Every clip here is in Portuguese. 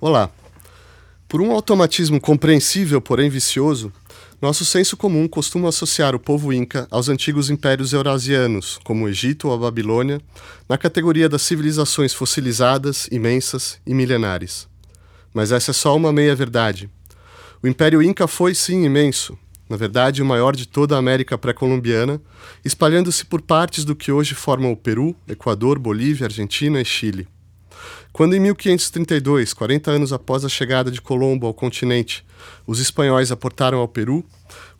Olá. Por um automatismo compreensível, porém vicioso, nosso senso comum costuma associar o povo inca aos antigos impérios eurasianos, como o Egito ou a Babilônia, na categoria das civilizações fossilizadas, imensas e milenares. Mas essa é só uma meia-verdade. O Império Inca foi, sim, imenso, na verdade, o maior de toda a América pré-colombiana, espalhando-se por partes do que hoje formam o Peru, Equador, Bolívia, Argentina e Chile. Quando em 1532, 40 anos após a chegada de Colombo ao continente, os espanhóis aportaram ao Peru,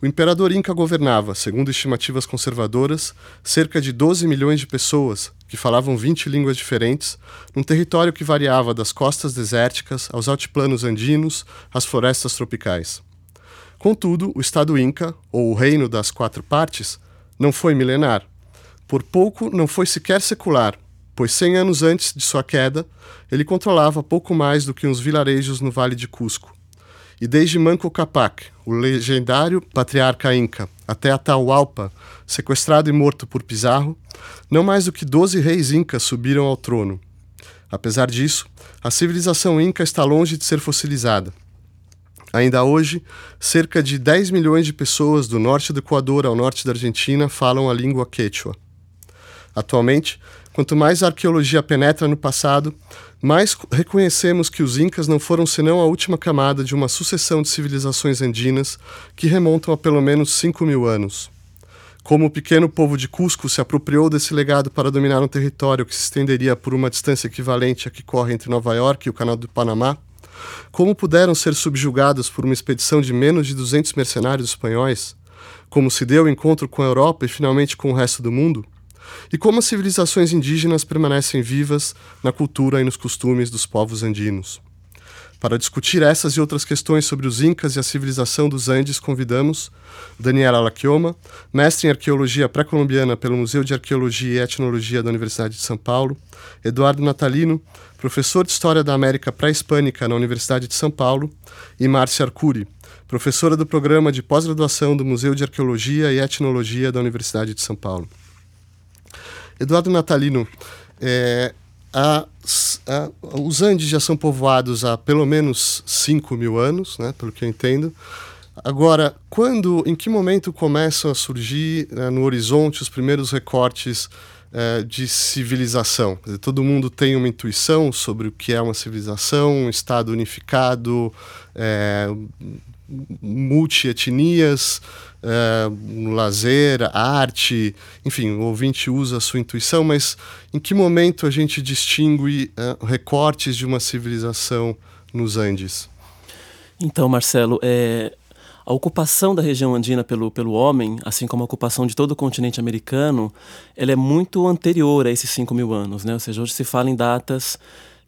o imperador Inca governava, segundo estimativas conservadoras, cerca de 12 milhões de pessoas que falavam 20 línguas diferentes, num território que variava das costas desérticas aos altiplanos andinos às florestas tropicais. Contudo, o Estado Inca, ou o Reino das Quatro Partes, não foi milenar. Por pouco não foi sequer secular, pois cem anos antes de sua queda, ele controlava pouco mais do que uns vilarejos no Vale de Cusco. E desde Manco Capac, o legendário patriarca inca, até Atahualpa, sequestrado e morto por Pizarro, não mais do que doze reis incas subiram ao trono. Apesar disso, a civilização inca está longe de ser fossilizada. Ainda hoje, cerca de 10 milhões de pessoas do norte do Equador ao norte da Argentina falam a língua quechua. Atualmente, quanto mais a arqueologia penetra no passado, mais reconhecemos que os Incas não foram senão a última camada de uma sucessão de civilizações andinas que remontam a pelo menos 5 mil anos. Como o pequeno povo de Cusco se apropriou desse legado para dominar um território que se estenderia por uma distância equivalente à que corre entre Nova York e o Canal do Panamá, como puderam ser subjugados por uma expedição de menos de 200 mercenários espanhóis, como se deu o encontro com a Europa e finalmente com o resto do mundo, e como as civilizações indígenas permanecem vivas na cultura e nos costumes dos povos andinos. Para discutir essas e outras questões sobre os Incas e a civilização dos Andes, convidamos Daniela Laquioma, mestre em arqueologia pré-colombiana pelo Museu de Arqueologia e Etnologia da Universidade de São Paulo, Eduardo Natalino, professor de História da América Pré-Hispânica na Universidade de São Paulo, e Márcia Arcuri, professora do programa de pós-graduação do Museu de Arqueologia e Etnologia da Universidade de São Paulo. Eduardo Natalino, é, a, a, os Andes já são povoados há pelo menos 5 mil anos, né, pelo que eu entendo. Agora, quando, em que momento começam a surgir né, no horizonte os primeiros recortes é, de civilização? Dizer, todo mundo tem uma intuição sobre o que é uma civilização, um Estado unificado, é, multietnias, é, lazer, arte, enfim, o ouvinte usa a sua intuição, mas em que momento a gente distingue é, recortes de uma civilização nos Andes? Então, Marcelo, é, a ocupação da região andina pelo, pelo homem, assim como a ocupação de todo o continente americano, ela é muito anterior a esses 5 mil anos, né? Ou seja, hoje se fala em datas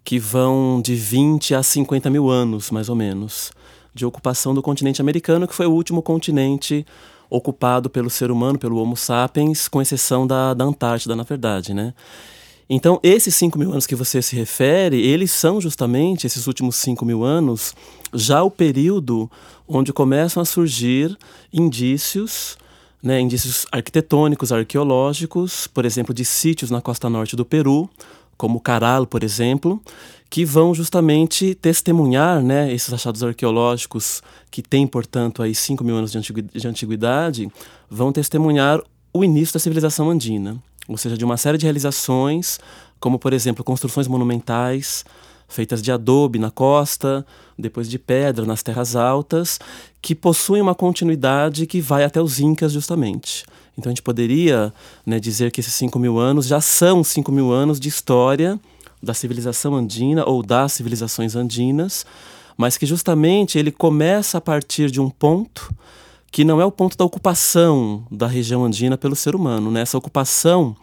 que vão de 20 a 50 mil anos, mais ou menos de ocupação do continente americano, que foi o último continente ocupado pelo ser humano, pelo Homo sapiens, com exceção da, da Antártida, na verdade, né? Então, esses 5 mil anos que você se refere, eles são justamente, esses últimos 5 mil anos, já o período onde começam a surgir indícios, né, indícios arquitetônicos, arqueológicos, por exemplo, de sítios na costa norte do Peru, como Caral, por exemplo, que vão justamente testemunhar né, esses achados arqueológicos que têm, portanto, aí 5 mil anos de antiguidade, vão testemunhar o início da civilização andina, ou seja, de uma série de realizações, como, por exemplo, construções monumentais feitas de adobe na costa, depois de pedra nas terras altas, que possuem uma continuidade que vai até os Incas, justamente. Então a gente poderia né, dizer que esses 5 mil anos já são 5 mil anos de história da civilização andina ou das civilizações andinas, mas que justamente ele começa a partir de um ponto que não é o ponto da ocupação da região andina pelo ser humano. Né? Essa ocupação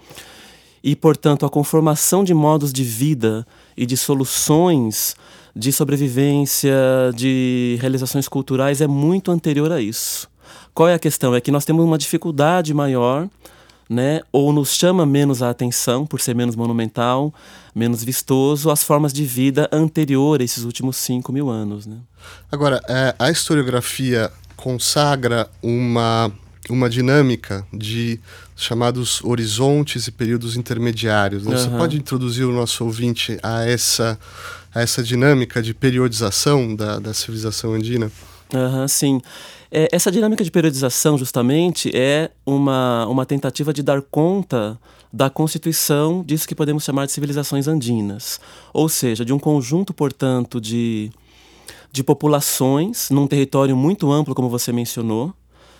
e, portanto, a conformação de modos de vida e de soluções de sobrevivência, de realizações culturais é muito anterior a isso. Qual é a questão? É que nós temos uma dificuldade maior né? Ou nos chama menos a atenção por ser menos monumental, menos vistoso, as formas de vida anterior a esses últimos 5 mil anos, né? Agora, é, a historiografia consagra uma uma dinâmica de chamados horizontes e períodos intermediários. Né? Uhum. Você pode introduzir o nosso ouvinte a essa, a essa dinâmica de periodização da, da civilização andina? Uhum, sim. É, essa dinâmica de periodização, justamente, é uma, uma tentativa de dar conta da constituição disso que podemos chamar de civilizações andinas. Ou seja, de um conjunto, portanto, de, de populações num território muito amplo, como você mencionou,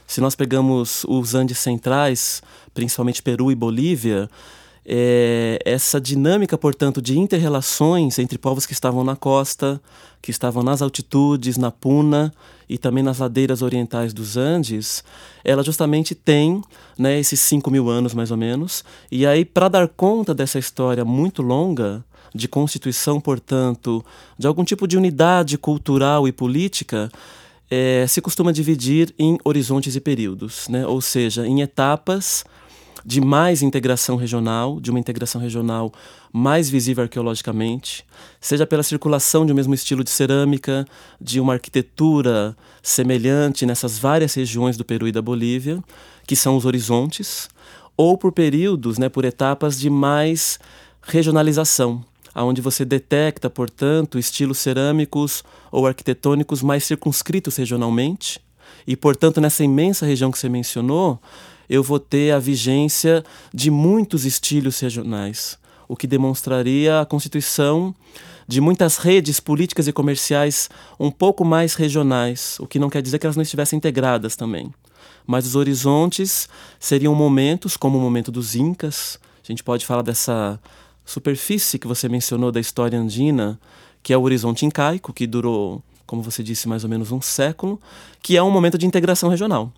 se nós pegamos os Andes centrais, principalmente Peru e Bolívia, é, essa dinâmica, portanto, de interrelações entre povos que estavam na costa, que estavam nas altitudes, na puna e também nas ladeiras orientais dos Andes, ela justamente tem né, esses 5 mil anos mais ou menos. E aí, para dar conta dessa história muito longa, de constituição, portanto, de algum tipo de unidade cultural e política, é, se costuma dividir em horizontes e períodos, né? ou seja, em etapas de mais integração regional, de uma integração regional mais visível arqueologicamente, seja pela circulação de um mesmo estilo de cerâmica, de uma arquitetura semelhante nessas várias regiões do Peru e da Bolívia, que são os horizontes, ou por períodos, né, por etapas de mais regionalização, onde você detecta, portanto, estilos cerâmicos ou arquitetônicos mais circunscritos regionalmente. E, portanto, nessa imensa região que você mencionou, eu vou ter a vigência de muitos estilos regionais, o que demonstraria a constituição de muitas redes políticas e comerciais um pouco mais regionais, o que não quer dizer que elas não estivessem integradas também. Mas os horizontes seriam momentos, como o momento dos Incas, a gente pode falar dessa superfície que você mencionou da história andina, que é o horizonte incaico, que durou, como você disse, mais ou menos um século, que é um momento de integração regional,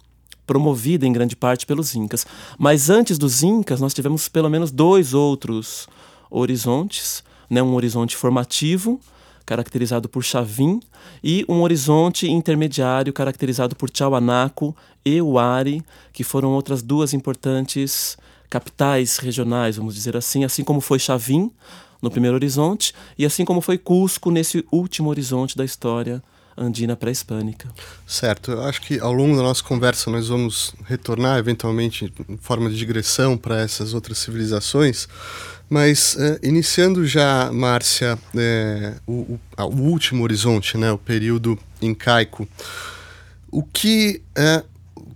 promovida em grande parte pelos incas. Mas antes dos incas, nós tivemos pelo menos dois outros horizontes, né? um horizonte formativo, caracterizado por Chavin, e um horizonte intermediário caracterizado por Tiahuanaco e Huari, que foram outras duas importantes capitais regionais, vamos dizer assim, assim como foi Chavin no primeiro horizonte e assim como foi Cusco nesse último horizonte da história andina pré-hispânica. Certo, eu acho que ao longo da nossa conversa nós vamos retornar eventualmente em forma de digressão para essas outras civilizações, mas é, iniciando já, Márcia, é, o, o, o, último horizonte, né, o período incaico, o que é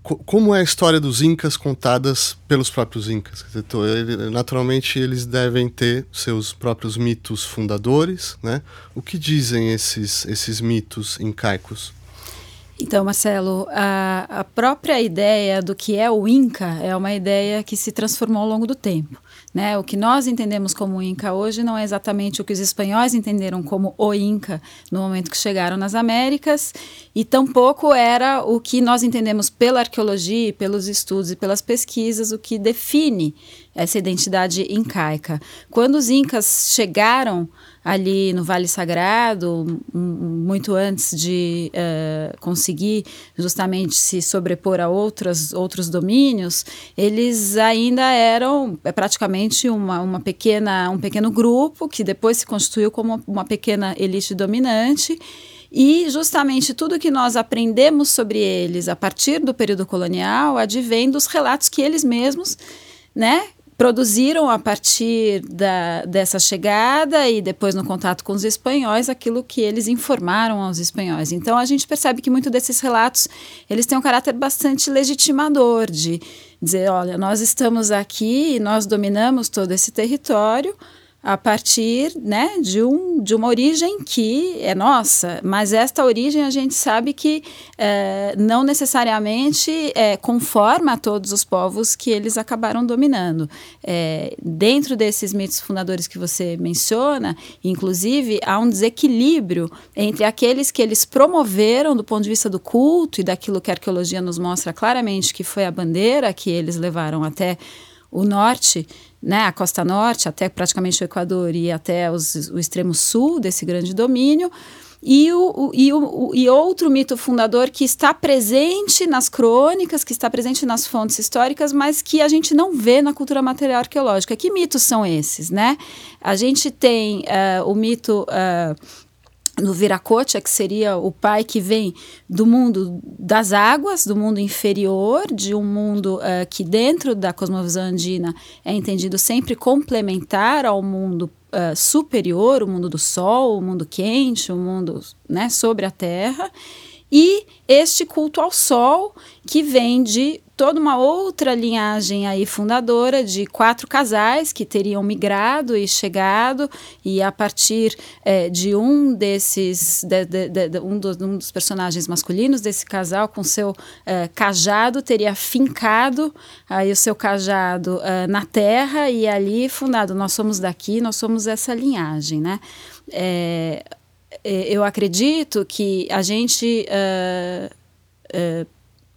como é a história dos incas contadas pelos próprios incas? Naturalmente, eles devem ter seus próprios mitos fundadores, né? O que dizem esses, esses mitos incaicos? Então, Marcelo, a, a própria ideia do que é o Inca é uma ideia que se transformou ao longo do tempo. Né? O que nós entendemos como Inca hoje não é exatamente o que os espanhóis entenderam como o Inca no momento que chegaram nas Américas, e tampouco era o que nós entendemos pela arqueologia, pelos estudos e pelas pesquisas, o que define essa identidade incaica. Quando os Incas chegaram ali no Vale Sagrado, muito antes de uh, conseguir justamente se sobrepor a outras, outros domínios, eles ainda eram é, praticamente uma, uma pequena, um pequeno grupo que depois se constituiu como uma pequena elite dominante. E justamente tudo que nós aprendemos sobre eles a partir do período colonial advém dos relatos que eles mesmos né, produziram a partir da, dessa chegada e depois no contato com os espanhóis aquilo que eles informaram aos espanhóis. Então a gente percebe que muito desses relatos eles têm um caráter bastante legitimador de dizer, olha, nós estamos aqui e nós dominamos todo esse território a partir né, de, um, de uma origem que é nossa, mas esta origem a gente sabe que é, não necessariamente é, conforma a todos os povos que eles acabaram dominando. É, dentro desses mitos fundadores que você menciona, inclusive, há um desequilíbrio entre aqueles que eles promoveram do ponto de vista do culto e daquilo que a arqueologia nos mostra claramente que foi a bandeira que eles levaram até o norte, né, a costa norte, até praticamente o Equador e até os, o extremo sul desse grande domínio. E, o, e, o, e outro mito fundador que está presente nas crônicas, que está presente nas fontes históricas, mas que a gente não vê na cultura material arqueológica. Que mitos são esses, né? A gente tem uh, o mito uh, no Viracocha, que seria o pai que vem do mundo das águas, do mundo inferior, de um mundo uh, que dentro da cosmovisão andina é entendido sempre complementar ao mundo uh, superior, o mundo do sol, o mundo quente, o mundo né, sobre a terra, e este culto ao sol que vem de toda uma outra linhagem aí fundadora de quatro casais que teriam migrado e chegado e a partir é, de um desses de, de, de, um, dos, um, dos, personagens masculinos desse casal com seu é, cajado teria fincado aí o seu cajado é, na terra e ali fundado. Nós somos daqui nós somos essa linhagem né eu acredito que a gente uh,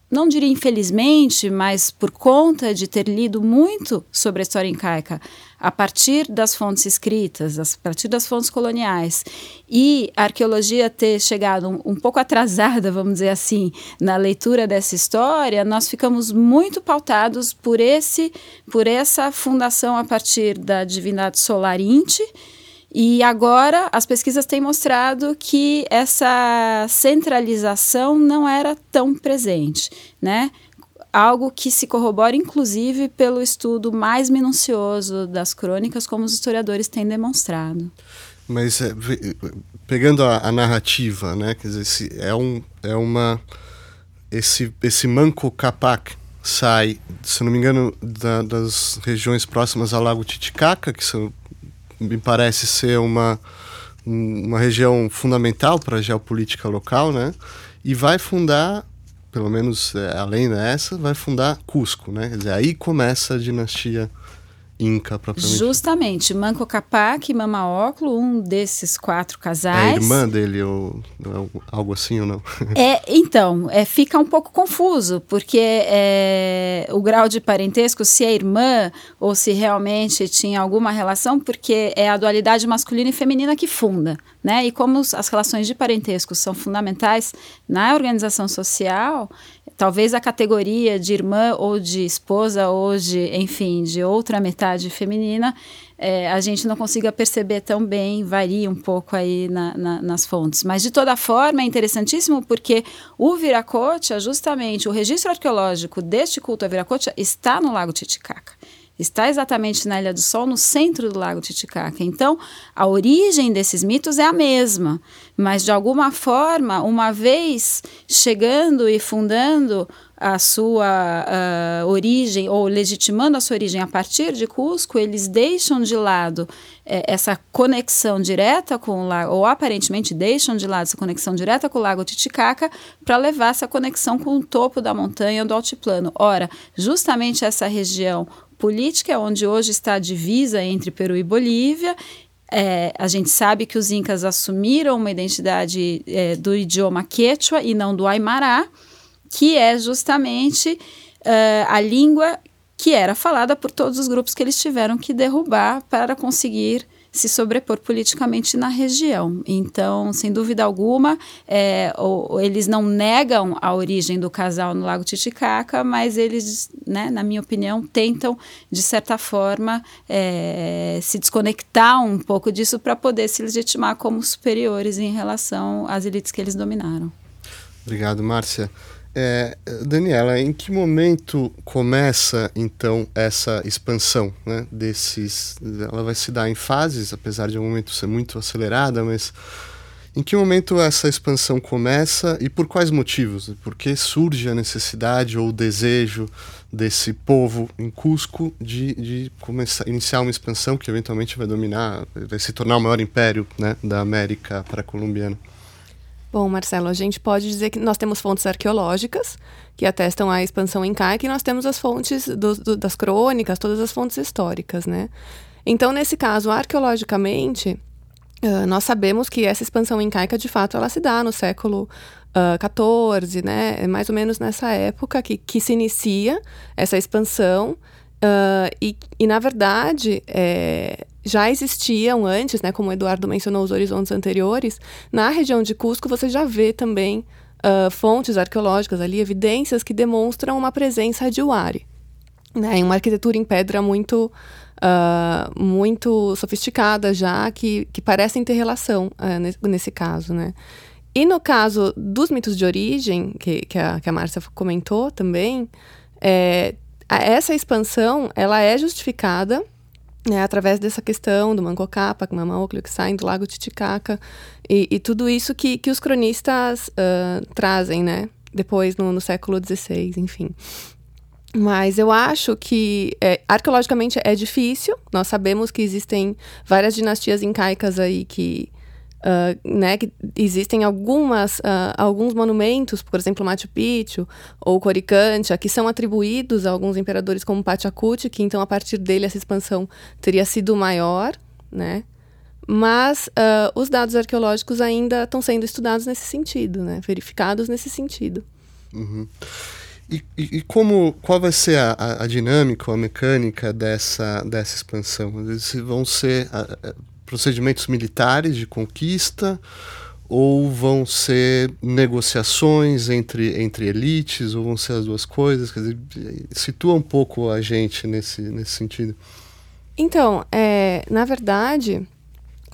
não diria infelizmente, mas por conta de ter lido muito sobre a história incaica a partir das fontes escritas, a partir das fontes coloniais, e a arqueologia ter chegado um, um, pouco atrasada, vamos dizer assim, na leitura dessa história, nós ficamos muito pautados por esse, por essa fundação a partir da divindade solar Inti, e agora as pesquisas têm mostrado que essa centralização não era tão presente, né? Algo que se corrobora, inclusive, pelo estudo mais minucioso das crônicas, como os historiadores têm demonstrado. Mas é, pegando a, a, narrativa, né? Quer dizer, esse, é, um, é uma esse esse Manco Capac sai, se não me engano, da, das regiões próximas ao Lago Titicaca, que são me parece ser uma, uma região fundamental para a geopolítica local, né? E vai fundar, pelo menos é, além dessa, vai fundar Cusco, né? Quer dizer, aí começa a dinastia Inca propriamente. Justamente, Manco Capac e Mama Oclo, um desses quatro casais. É a irmã dele ou algo assim ou não? É, então, é, fica um pouco confuso, porque é, o grau de parentesco, se é irmã ou se realmente tinha alguma relação, porque é a dualidade masculina e feminina que funda, né? E como as relações de parentesco são fundamentais na organização social, talvez a categoria de irmã ou de esposa ou de, enfim, de outra metade feminina, é, a gente não consiga perceber tão bem, varia um pouco aí na, na, nas fontes. Mas, de toda forma, é interessantíssimo porque o Viracocha, justamente, o registro arqueológico deste culto a Viracocha está no Lago Titicaca está exatamente na Ilha do Sol, no centro do Lago Titicaca. Então, a origem desses mitos é a mesma, mas de alguma forma, uma vez chegando e fundando a sua uh, origem ou legitimando a sua origem a partir de Cusco, eles deixam de lado eh, essa conexão direta com o lago, ou aparentemente deixam de lado essa conexão direta com o lago Titicaca para levar essa conexão com o topo da montanha do altiplano. Ora, justamente essa região política, é onde hoje está a divisa entre Peru e Bolívia. É, a gente sabe que os incas assumiram uma identidade é, do idioma quechua e não do aimará, que é justamente uh, a língua que era falada por todos os grupos que eles tiveram que derrubar para conseguir se sobrepor politicamente na região. Então, sem dúvida alguma, é, ou, eles não negam a origem do casal no Lago Titicaca, mas eles, né, na minha opinião, tentam, de certa forma, é, se desconectar um pouco disso para poder se legitimar como superiores em relação às elites que eles dominaram. Obrigado, Márcia. É, Daniela, em que momento começa então essa expansão né, desses? Ela vai se dar em fases, apesar de um momento ser muito acelerada, mas em que momento essa expansão começa e por quais motivos? Por que surge a necessidade ou o desejo desse povo em Cusco de, de começar, iniciar uma expansão que eventualmente vai dominar, vai se tornar o maior império né, da América para colombiana? Bom, Marcelo, a gente pode dizer que nós temos fontes arqueológicas que atestam a expansão incaica e nós temos as fontes do, do, das crônicas, todas as fontes históricas, né? Então, nesse caso, arqueologicamente, uh, nós sabemos que essa expansão incaica, de fato, ela se dá no século XIV, uh, né? É mais ou menos nessa época que, que se inicia essa expansão. Uh, e, e, na verdade, é, já existiam antes, né, como o Eduardo mencionou os horizontes anteriores, na região de Cusco você já vê também uh, fontes arqueológicas ali, evidências que demonstram uma presença de Uari. Né, uma arquitetura em pedra muito, uh, muito sofisticadas já, que, que parecem ter relação uh, nesse, nesse caso, né? E no caso dos mitos de origem, que, que a, que a Márcia comentou também, é, essa expansão ela é justificada né, através dessa questão do Manco Cápac, Mamaoclio, que saem do lago Titicaca, e, e, tudo isso que, que os cronistas uh, trazem, né? Depois, no, no século XVI, enfim. Mas eu acho que é, arqueologicamente é difícil. Nós sabemos que existem várias dinastias incaicas aí que Uh, né, que existem algumas, uh, alguns monumentos, por exemplo, Machu Picchu ou Coricancha, que são atribuídos a alguns imperadores como Pachacuti, que então a partir dele essa expansão teria sido maior, né? Mas uh, os dados arqueológicos ainda estão sendo estudados nesse sentido, né? Verificados nesse sentido. Uhum. E, e, como, qual vai ser a, a, dinâmica, a mecânica dessa, dessa expansão? Eles vão ser procedimentos militares de conquista ou vão ser negociações entre, entre elites ou vão ser as duas coisas? Quer dizer, situa um pouco a gente nesse, nesse sentido. Então, é, na verdade,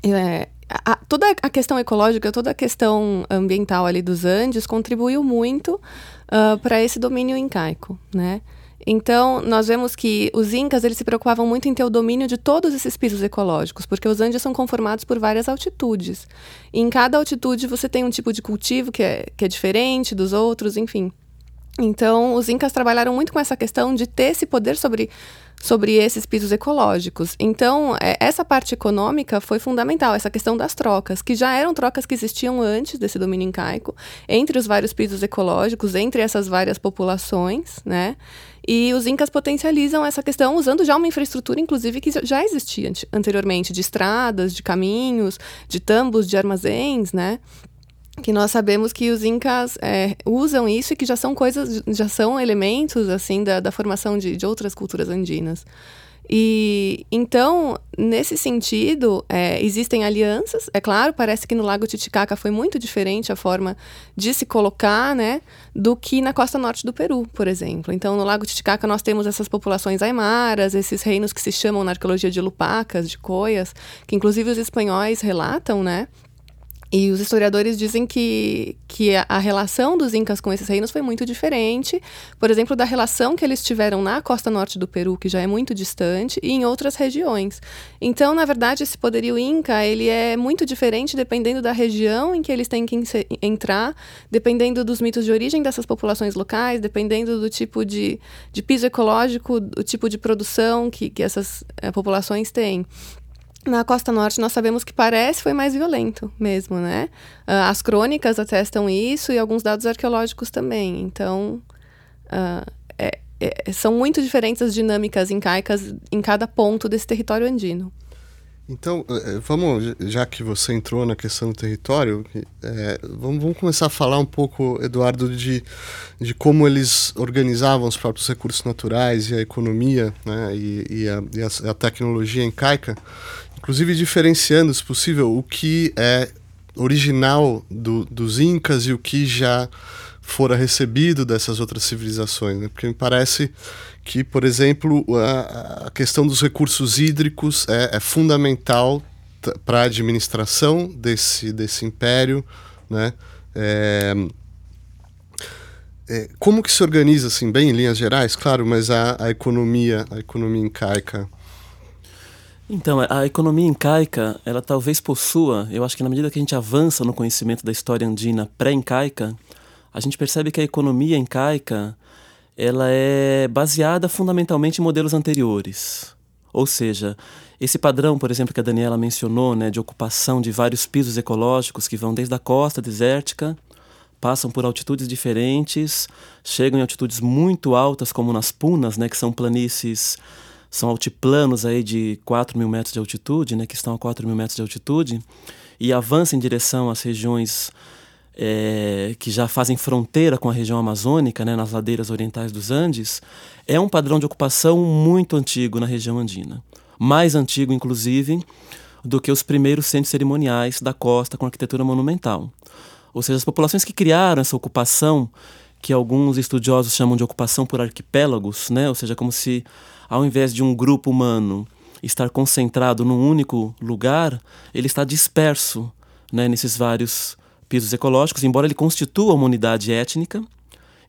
é, a, toda a questão ecológica, toda a questão ambiental ali dos Andes contribuiu muito uh, para esse domínio incaico, né? Então, nós vemos que os incas eles se preocupavam muito em ter o domínio de todos esses pisos ecológicos, porque os Andes são conformados por várias altitudes. E em cada altitude você tem um tipo de cultivo que é, que é diferente dos outros, enfim. Então, os incas trabalharam muito com essa questão de ter esse poder sobre, sobre esses pisos ecológicos. Então, é, essa parte econômica foi fundamental, essa questão das trocas, que já eram trocas que existiam antes desse domínio incaico, entre os vários pisos ecológicos, entre essas várias populações, né? E os incas potencializam essa questão usando já uma infraestrutura, inclusive, que já existia anteriormente, de estradas, de caminhos, de tambos, de armazéns, né? Que nós sabemos que os incas é, usam isso e que já são coisas, já são elementos assim da, da formação de, de outras culturas andinas. E então, nesse sentido, é, existem alianças. É claro, parece que no Lago Titicaca foi muito diferente a forma de se colocar, né, do que na costa norte do Peru, por exemplo. Então, no Lago Titicaca nós temos essas populações aimaras, esses reinos que se chamam na arqueologia de lupacas, de coias, que inclusive os espanhóis relatam, né, e os historiadores dizem que, que a, relação dos incas com esses reinos foi muito diferente, por exemplo, da relação que eles tiveram na costa norte do Peru, que já é muito distante, e em outras regiões. Então, na verdade, esse poderio inca ele é muito diferente dependendo da região em que eles têm que entrar, dependendo dos mitos de origem dessas populações locais, dependendo do tipo de, de piso ecológico, do tipo de produção que, que essas é, populações têm. Na Costa Norte, nós sabemos que parece foi mais violento mesmo, né? Uh, as crônicas atestam isso e alguns dados arqueológicos também. Então, uh, é, é, são muito diferentes as dinâmicas incaicas em cada ponto desse território andino. Então, eh, eh, vamos, já que você entrou na questão do território, é, vamos, vamos, começar a falar um pouco, Eduardo, de, de como eles organizavam os próprios recursos naturais e a economia né, e, e, a, e a, a tecnologia incaica inclusive diferenciando, se possível, o que é original do, dos Incas e o que já fora recebido dessas outras civilizações. Né? Porque me parece que, por exemplo, a, a questão dos recursos hídricos é, é fundamental para a administração desse, desse império. Né? É, é, como que se organiza, assim, bem em linhas gerais, claro, mas a, a economia, a economia incaica então, a economia incaica, ela talvez possua, eu acho que na medida que a gente avança no conhecimento da história andina pré-incaica, a gente percebe que a economia incaica, ela é baseada fundamentalmente em modelos anteriores. Ou seja, esse padrão, por exemplo, que a Daniela mencionou, né, de ocupação de vários pisos ecológicos que vão desde a costa desértica, passam por altitudes diferentes, chegam em altitudes muito altas, como nas Punas, né, que são planícies são altiplanos aí de 4 mil metros de altitude, né, que estão a 4 mil metros de altitude, e avança em direção às regiões é, que já fazem fronteira com a região amazônica, né, nas ladeiras orientais dos Andes, é um padrão de ocupação muito antigo na região andina. Mais antigo, inclusive, do que os primeiros centros cerimoniais da costa com arquitetura monumental. Ou seja, as populações que criaram essa ocupação, que alguns estudiosos chamam de ocupação por arquipélagos, né, ou seja, como se ao invés de um grupo humano estar concentrado num único lugar, ele está disperso né, nesses vários pisos ecológicos, embora ele constitua uma unidade étnica.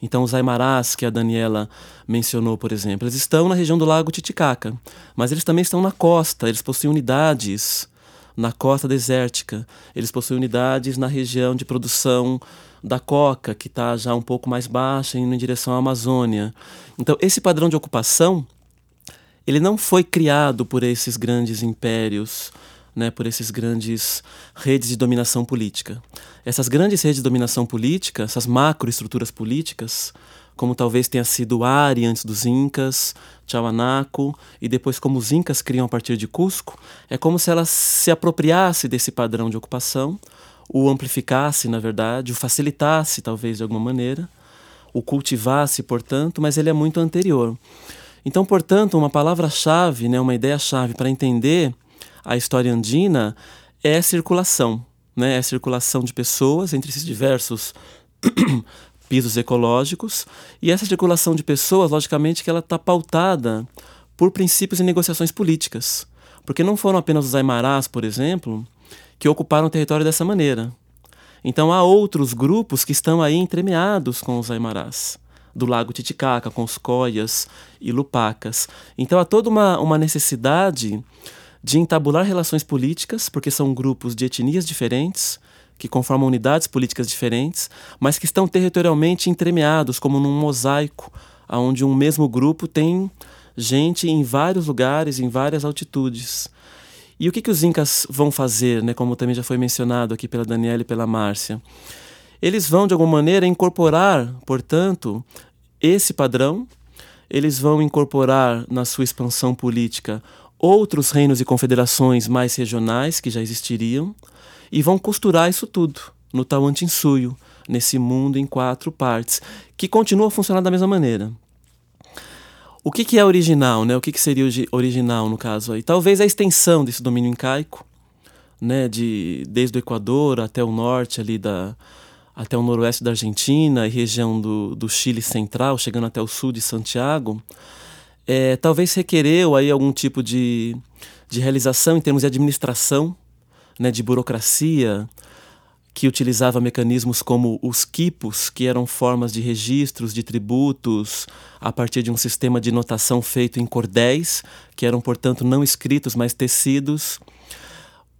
Então, os aimarás que a Daniela mencionou, por exemplo, eles estão na região do Lago Titicaca, mas eles também estão na costa, eles possuem unidades na costa desértica, eles possuem unidades na região de produção da coca, que está já um pouco mais baixa, indo em direção à Amazônia. Então, esse padrão de ocupação, ele não foi criado por esses grandes impérios, né, por esses grandes redes de dominação política. Essas grandes redes de dominação política, essas macroestruturas políticas, como talvez tenha sido Ari antes dos Incas, Tiahuanaco, e depois como os Incas criam a partir de Cusco, é como se ela se apropriasse desse padrão de ocupação, o amplificasse, na verdade, o facilitasse, talvez, de alguma maneira, o cultivasse, portanto, mas ele é muito anterior. Então, portanto, uma palavra-chave, né, uma ideia-chave para entender a história andina é circulação, né? É circulação de pessoas entre esses diversos pisos ecológicos e essa circulação de pessoas, logicamente, que ela está pautada por princípios e negociações políticas, porque não foram apenas os aimarás, por exemplo, que ocuparam o território dessa maneira. Então há outros grupos que estão aí entremeados com os aimarás do lago Titicaca, com os coias e lupacas. Então há toda uma, uma necessidade de entabular relações políticas, porque são grupos de etnias diferentes, que conformam unidades políticas diferentes, mas que estão territorialmente entremeados, como num mosaico, onde um mesmo grupo tem gente em vários lugares, em várias altitudes. E o que, que os incas vão fazer, né, como também já foi mencionado aqui pela Daniela e pela Márcia? Eles vão, de alguma maneira, incorporar, portanto, esse padrão, eles vão incorporar na sua expansão política outros reinos e confederações mais regionais que já existiriam e vão costurar isso tudo no Tawantinsuyo, nesse mundo em quatro partes, que continua a funcionar da mesma maneira. O que, que é original, né? O que, que seria original no caso aí? Talvez a extensão desse domínio incaico, né? De, desde o Equador até o norte ali da, até o noroeste da Argentina e região do, do Chile central, chegando até o sul de Santiago, é, talvez requereu aí algum tipo de, de realização em termos de administração, né, de burocracia, que utilizava mecanismos como os quipos, que eram formas de registros de tributos a partir de um sistema de notação feito em cordéis, que eram, portanto, não escritos, mas tecidos.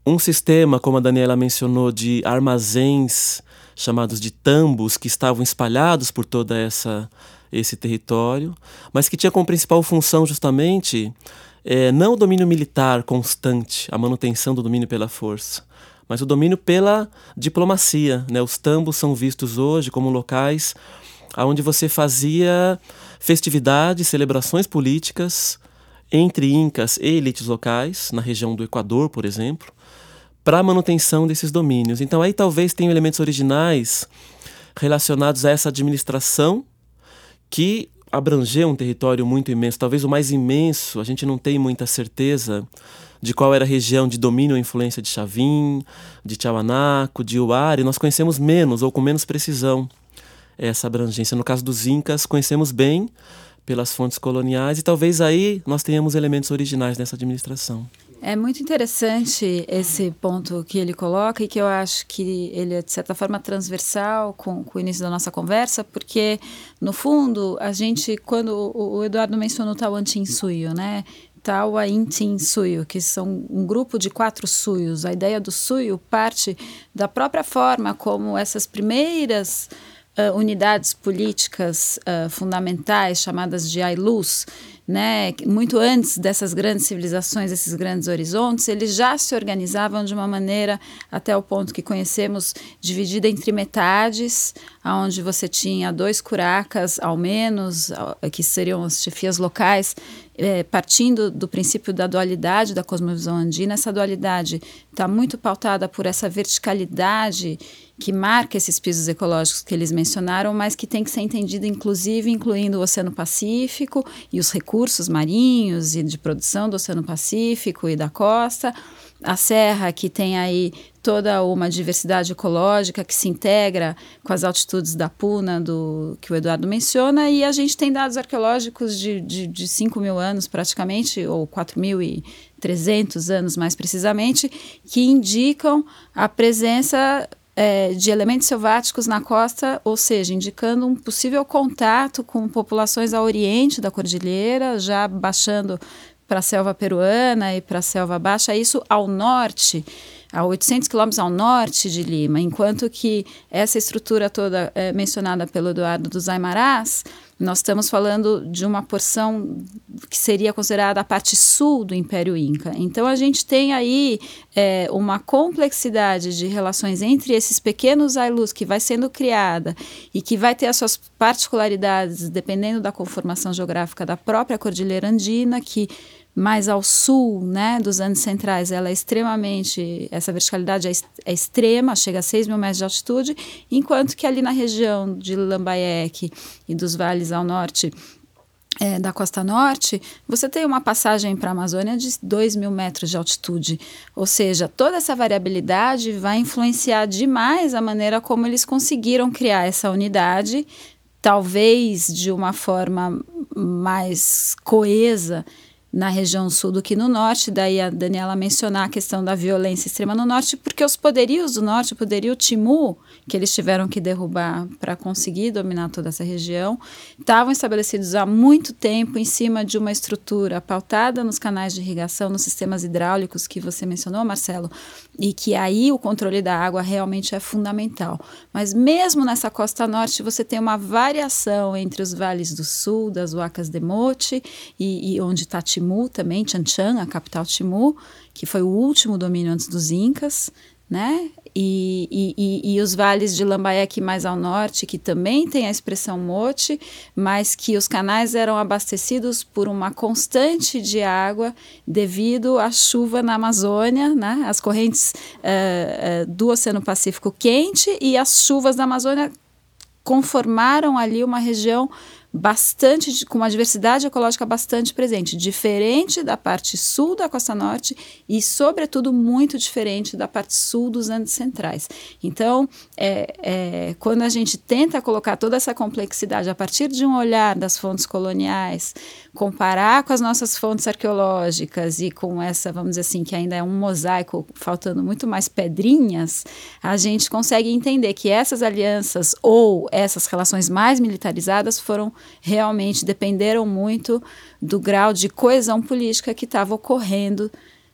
Um sistema, como a Daniela mencionou, de armazéns chamados de tambos, que estavam espalhados por toda essa esse território, mas que tinha como principal função justamente é, não o domínio militar constante, a manutenção do domínio pela força, mas o domínio pela diplomacia. Né? Os tambos são vistos hoje como locais onde você fazia festividades, celebrações políticas entre incas e elites locais, na região do Equador, por exemplo, para a manutenção desses domínios. Então aí talvez tenham elementos originais relacionados a essa administração que abrangeu um território muito imenso, talvez o mais imenso, a gente não tem muita certeza de qual era a região de domínio ou influência de Chavin, de Tiahuanaco, de Uari, nós conhecemos menos ou com menos precisão essa abrangência. No caso dos Incas, conhecemos bem pelas fontes coloniais e talvez aí nós tenhamos elementos originais nessa administração. É muito interessante esse ponto que ele coloca e que eu acho que ele é, de certa forma, transversal com, com o início da nossa conversa, porque, no fundo, a gente, quando o, Eduardo mencionou Tauantinsuyo, né? Tauaintinsuyo, que são um grupo de quatro suyos. A ideia do suyo parte da própria forma como essas primeiras uh, unidades políticas uh, fundamentais, chamadas de Ailus, né, muito antes dessas grandes civilizações, esses grandes horizontes, eles já se organizavam de uma maneira até o ponto que conhecemos dividida entre metades, aonde você tinha dois curacas ao menos, que seriam as chefias locais, é, partindo do princípio da dualidade da cosmovisão andina, essa dualidade está muito pautada por essa verticalidade que marca esses pisos ecológicos que eles mencionaram, mas que tem que ser entendida, inclusive, incluindo o Oceano Pacífico e os recursos marinhos e de produção do Oceano Pacífico e da costa, a serra que tem aí toda uma diversidade ecológica que se integra com as altitudes da Puna, do, que o Eduardo menciona, e a gente tem dados arqueológicos de, de, de 5 mil anos praticamente, ou 4.300 anos mais precisamente, que indicam a presença é, de elementos selváticos na costa, ou seja, indicando um possível contato com populações ao oriente da cordilheira, já baixando para a selva peruana e para a selva baixa, isso ao norte a 800 quilômetros ao norte de Lima, enquanto que essa estrutura toda é, mencionada pelo Eduardo dos Aimarás, nós estamos falando de uma porção que seria considerada a parte sul do Império Inca. Então a gente tem aí é, uma complexidade de relações entre esses pequenos ailus que vai sendo criada e que vai ter as suas particularidades dependendo da conformação geográfica da própria Cordilheira Andina, que mais ao sul né, dos Andes Centrais, ela é extremamente, essa verticalidade é, é, extrema, chega a 6 mil metros de altitude, enquanto que ali na região de Lambayeque e dos vales ao norte é, da costa norte, você tem uma passagem para a Amazônia de 2 mil metros de altitude. Ou seja, toda essa variabilidade vai influenciar demais a maneira como eles conseguiram criar essa unidade, talvez de uma forma mais coesa na região sul do que no norte. Daí a Daniela mencionar a questão da violência extrema no norte, porque os poderios do norte, o poderio Timu, que eles tiveram que derrubar para conseguir dominar toda essa região, estavam estabelecidos há muito tempo em cima de uma estrutura pautada nos canais de irrigação, nos sistemas hidráulicos que você mencionou, Marcelo, e que aí o controle da água realmente é fundamental. Mas mesmo nessa costa norte, você tem uma variação entre os vales do sul, das Huacas de Mote, e, e onde está Timu também, Chanchan, a capital Timu, que foi o último domínio antes dos Incas, né? E, e, e, os vales de Lambayeque mais ao norte, que também tem a expressão mote, mas que os canais eram abastecidos por uma constante de água devido à chuva na Amazônia, né? as correntes uh, uh, do Oceano Pacífico quente e as chuvas da Amazônia conformaram ali uma região bastante com uma diversidade ecológica bastante presente, diferente da parte sul da costa norte e, sobretudo, muito diferente da parte sul dos Andes centrais. Então, é, é, quando a gente tenta colocar toda essa complexidade a partir de um olhar das fontes coloniais, comparar com as nossas fontes arqueológicas e com essa, vamos dizer assim, que ainda é um mosaico faltando muito mais pedrinhas, a gente consegue entender que essas alianças ou essas relações mais militarizadas foram realmente dependeram muito do grau de coesão política que estava ocorrendo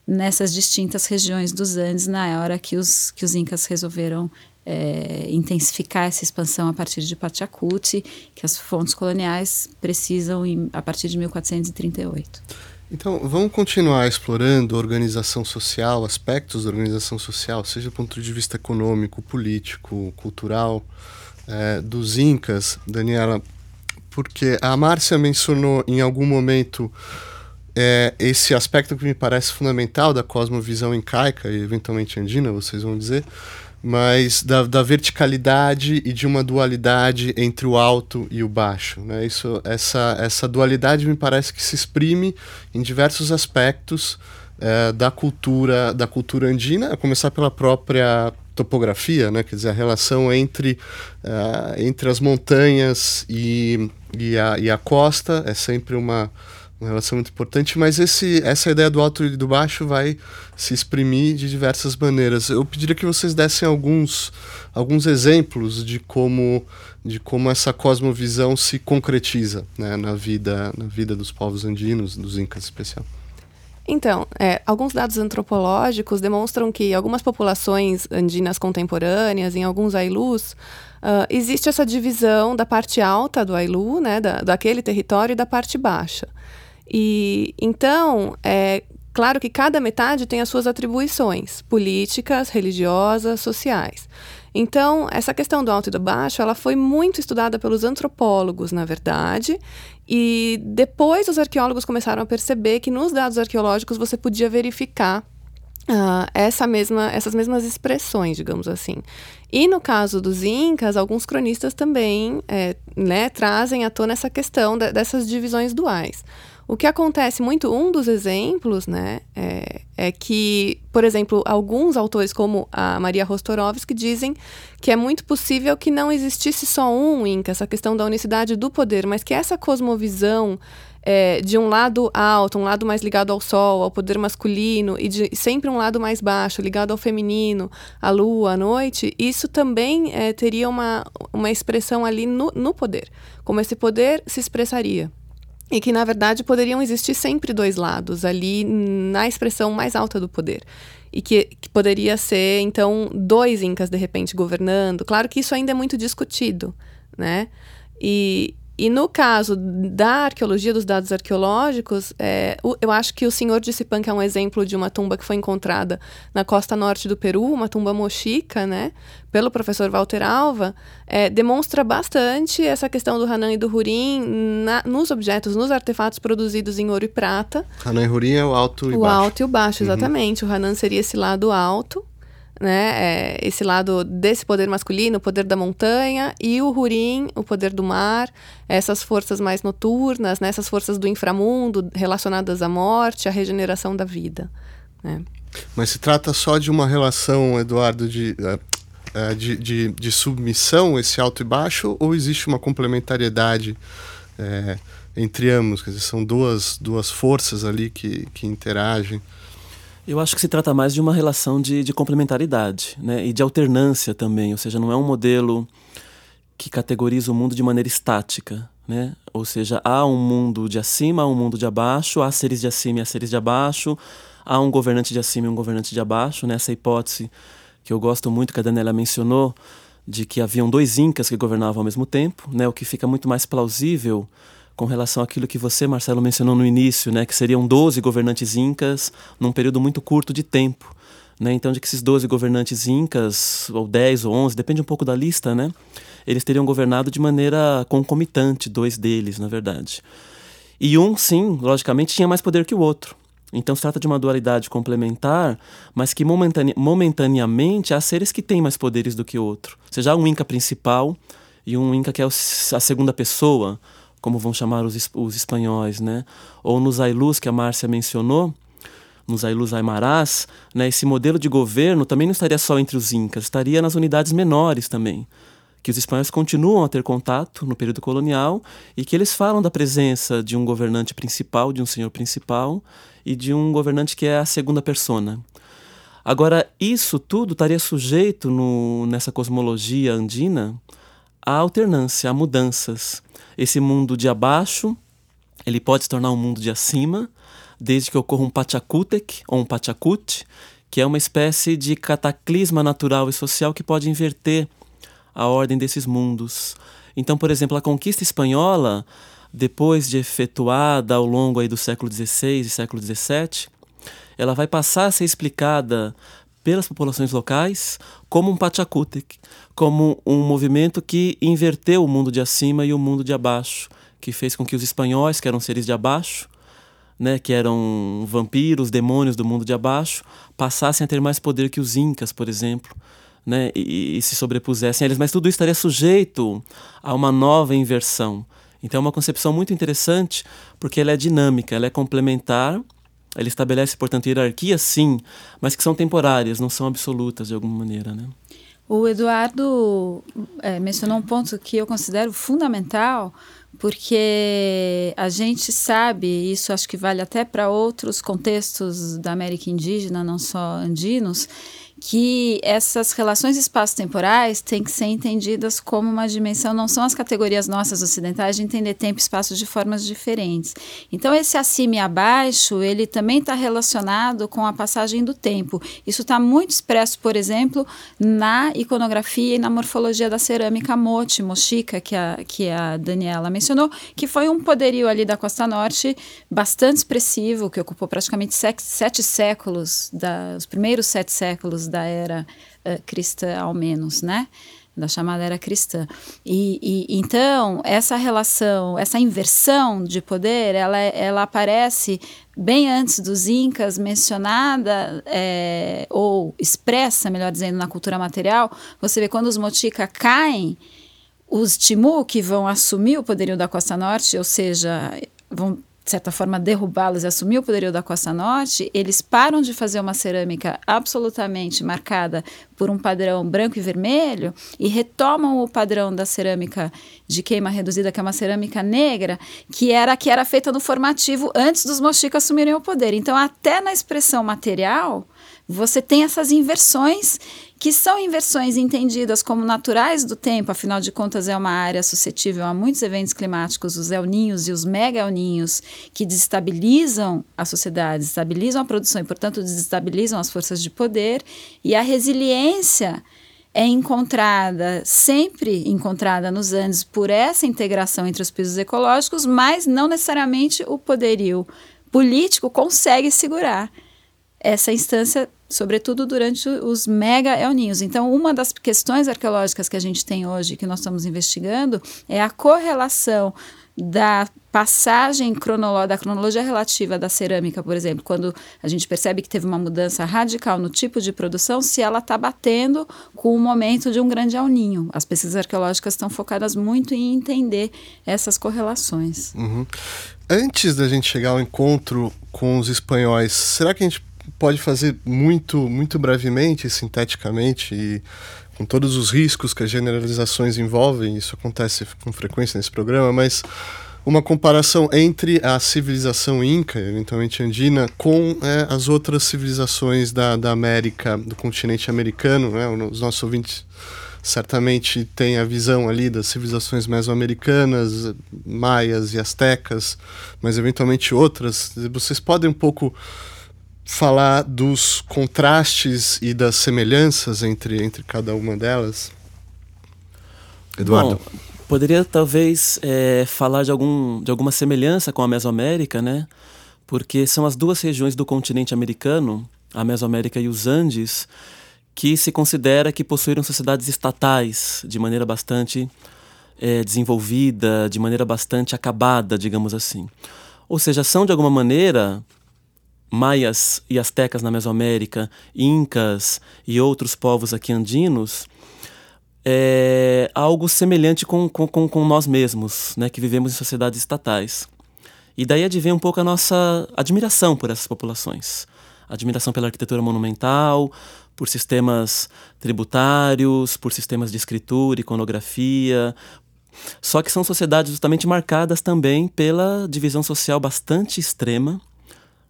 nessas distintas regiões dos Andes na hora que os, que os incas resolveram é, intensificar essa expansão a partir de Pachacuti, que as fontes coloniais precisam em, a partir de 1438. Então, vamos continuar explorando a organização social, aspectos da organização social, seja do ponto de vista econômico, político, cultural, é, dos Incas. Daniela, porque a Márcia mencionou em algum momento é, esse aspecto que me parece fundamental da cosmovisão incaica e eventualmente andina, vocês vão dizer, mas da, da, verticalidade e de uma dualidade entre o alto e o baixo. Né? Isso, essa, essa dualidade me parece que se exprime em diversos aspectos é, da cultura da cultura andina, a começar pela própria topografia, né? quer dizer, a relação entre, uh, entre as montanhas e, e, a, e a costa é sempre uma, uma relação muito importante, mas esse, essa ideia do alto e do baixo vai se exprimir de diversas maneiras. Eu pediria que vocês dessem alguns, alguns exemplos de como, de como essa cosmovisão se concretiza né, na, vida, na vida dos povos andinos, dos incas em especial. Então, é, alguns dados antropológicos demonstram que algumas populações andinas contemporâneas, em alguns Ailus, uh, existe essa divisão da parte alta do Ailu, né, da, daquele território, e da parte baixa. E então, é claro que cada metade tem as suas atribuições políticas, religiosas, sociais. Então, essa questão do alto e do baixo, ela foi muito estudada pelos antropólogos, na verdade, e depois os arqueólogos começaram a perceber que nos dados arqueológicos você podia verificar Uh, essa mesma, essas mesmas expressões, digamos assim. E no caso dos incas, alguns cronistas também é, né, trazem à tona essa questão de, dessas divisões duais. O que acontece muito, um dos exemplos, né, é, é que, por exemplo, alguns autores, como a Maria Rostorovsky, dizem que é muito possível que não existisse só um Inca, essa questão da unicidade do poder, mas que essa cosmovisão é, de um lado alto, um lado mais ligado ao sol, ao poder masculino, e de sempre um lado mais baixo, ligado ao feminino, à lua, à noite, isso também é, teria uma, uma expressão ali no, no poder. Como esse poder se expressaria. E que, na verdade, poderiam existir sempre dois lados ali na expressão mais alta do poder. E que, que poderia ser, então, dois incas, de repente, governando. Claro que isso ainda é muito discutido, né? E, e no caso da arqueologia, dos dados arqueológicos, é, eu acho que o senhor de Sipanca é um exemplo de uma tumba que foi encontrada na costa norte do Peru, uma tumba mochica, né, pelo professor Walter Alva, é, demonstra bastante essa questão do Hanan e do Hurim na, nos objetos, nos artefatos produzidos em ouro e prata. Hanan e Hurim é o alto e o baixo. O alto e o baixo, uhum. exatamente. Uhum. O Hanan seria esse lado alto né? É, esse lado desse poder masculino, o poder da montanha, e o Hurim, o poder do mar, essas forças mais noturnas, né? essas forças do inframundo relacionadas à morte, à regeneração da vida. Né? Mas se trata só de uma relação, Eduardo, de, é, é, de, de, de submissão, esse alto e baixo, ou existe uma complementariedade é, entre ambos? Quer dizer, são duas, duas forças ali que, que interagem? Eu acho que se trata mais de uma relação de, de complementaridade né? e de alternância também, ou seja, não é um modelo que categoriza o mundo de maneira estática. Né? Ou seja, há um mundo de acima, há um mundo de abaixo, há seres de acima e há seres de abaixo, há um governante de acima e um governante de abaixo. Né? Essa hipótese que eu gosto muito, que a Daniela mencionou, de que haviam dois incas que governavam ao mesmo tempo, né? o que fica muito mais plausível com relação àquilo que você, Marcelo, mencionou no início, né, que seriam 12 governantes incas num período muito curto de tempo. Né? Então, de que esses 12 governantes incas, ou 10 ou 11, depende um pouco da lista, né? eles teriam governado de maneira concomitante, dois deles, na verdade. E um, sim, logicamente, tinha mais poder que o outro. Então se trata de uma dualidade complementar, mas que momentane momentaneamente há seres que têm mais poderes do que o outro. Ou seja, há um Inca principal e um Inca que é a segunda pessoa, como vão chamar os, os espanhóis, né? Ou nos Ailus que a Márcia mencionou, nos Ailus Aimarás, né, esse modelo de governo também não estaria só entre os incas, estaria nas unidades menores também, que os espanhóis continuam a ter contato no período colonial e que eles falam da presença de um governante principal, de um senhor principal e de um governante que é a segunda persona. Agora, isso tudo estaria sujeito no, nessa cosmologia andina à alternância, a mudanças esse mundo de abaixo, ele pode se tornar um mundo de acima, desde que ocorra um Pachacutec ou um Pachacute, que é uma espécie de cataclisma natural e social que pode inverter a ordem desses mundos. Então, por exemplo, a conquista espanhola, depois de efetuada ao longo aí do século XVI e século XVII, ela vai passar a ser explicada pelas populações locais como um Pachacútec, como um movimento que inverteu o mundo de acima e o mundo de abaixo, que fez com que os espanhóis, que eram seres de abaixo, né, que eram vampiros, demônios do mundo de abaixo, passassem a ter mais poder que os incas, por exemplo, né, e, e se sobrepusessem a eles. Mas tudo isso estaria sujeito a uma nova inversão. Então é uma concepção muito interessante, porque ela é dinâmica, ela é complementar ele estabelece, portanto, hierarquias, sim, mas que são temporárias, não são absolutas de alguma maneira. Né? O Eduardo é, mencionou um ponto que eu considero fundamental, porque a gente sabe, isso acho que vale até para outros contextos da América indígena, não só andinos, que essas relações espaço-temporais têm que ser entendidas como uma dimensão, não são as categorias nossas ocidentais de entender tempo e espaço de formas diferentes. Então, esse acima e abaixo, ele também está relacionado com a passagem do tempo. Isso está muito expresso, por exemplo, na iconografia e na morfologia da cerâmica mote, mochica, que a, que a Daniela mencionou, que foi um poderio ali da Costa Norte bastante expressivo, que ocupou praticamente sete, sete séculos, da, os primeiros sete séculos da era uh, cristã, ao menos, né? da chamada era cristã. E, e, então essa relação, essa inversão de poder, ela, ela aparece bem antes dos incas, mencionada é, ou expressa, melhor dizendo, na cultura material. Você vê quando os motica caem, os Timu que vão assumir o poderio da Costa Norte, ou seja, vão de certa forma, derrubá-los e assumir o poderio da Costa Norte, eles param de fazer uma cerâmica absolutamente marcada por um padrão branco e vermelho e retomam o padrão da cerâmica de queima reduzida, que é uma cerâmica negra, que era que era feita no formativo antes dos mochicos assumirem o poder. Então, até na expressão material, você tem essas inversões que são inversões entendidas como naturais do tempo, afinal de contas é uma área suscetível a muitos eventos climáticos, os El Ninhos e os mega El Ninhos, que desestabilizam a sociedade, desestabilizam a produção e, portanto, desestabilizam as forças de poder, e a resiliência é encontrada, sempre encontrada nos Andes por essa integração entre os pisos ecológicos, mas não necessariamente o poderio político consegue segurar essa instância sobretudo durante os mega El Ninhos. Então, uma das questões arqueológicas que a gente tem hoje, que nós estamos investigando, é a correlação da passagem cronológica, da cronologia relativa da cerâmica, por exemplo, quando a gente percebe que teve uma mudança radical no tipo de produção, se ela está batendo com o momento de um grande El Ninho. As pesquisas arqueológicas estão focadas muito em entender essas correlações. Uhum. Antes da gente chegar ao encontro com os espanhóis, será que a gente pode fazer muito, muito brevemente, sinteticamente e com todos os riscos que as generalizações envolvem, isso acontece com frequência nesse programa, mas uma comparação entre a civilização inca, eventualmente andina, com é, as outras civilizações da, da América, do continente americano. Né? Os nossos ouvintes certamente têm a visão ali das civilizações mesoamericanas, maias e astecas, mas eventualmente outras. Vocês podem um pouco falar dos contrastes e das semelhanças entre, entre cada uma delas? Eduardo. Bom, poderia talvez é, falar de, algum, de alguma semelhança com a Mesoamérica, né? Porque são as duas regiões do continente americano, a Mesoamérica e os Andes, que se considera que possuíram sociedades estatais de maneira bastante é, desenvolvida, de maneira bastante acabada, digamos assim. Ou seja, são de alguma maneira maias e astecas na Mesoamérica, incas e outros povos aqui andinos, é algo semelhante com, com, com nós mesmos, né, que vivemos em sociedades estatais. E daí advém um pouco a nossa admiração por essas populações. Admiração pela arquitetura monumental, por sistemas tributários, por sistemas de escritura, iconografia. Só que são sociedades justamente marcadas também pela divisão social bastante extrema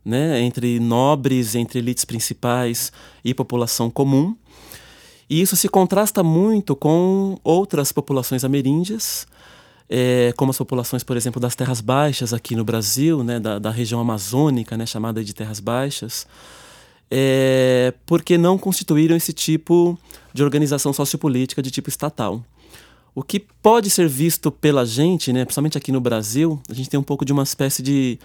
né, entre nobres, entre elites principais e população comum. E isso se contrasta muito com outras populações ameríndias, é, como as populações, por exemplo, das terras baixas aqui no Brasil, né, da, da região amazônica, né, chamada de terras baixas, é, porque não constituíram esse tipo de organização sociopolítica de tipo estatal. O que pode ser visto pela gente, né, principalmente aqui no Brasil, a gente tem um pouco de uma espécie de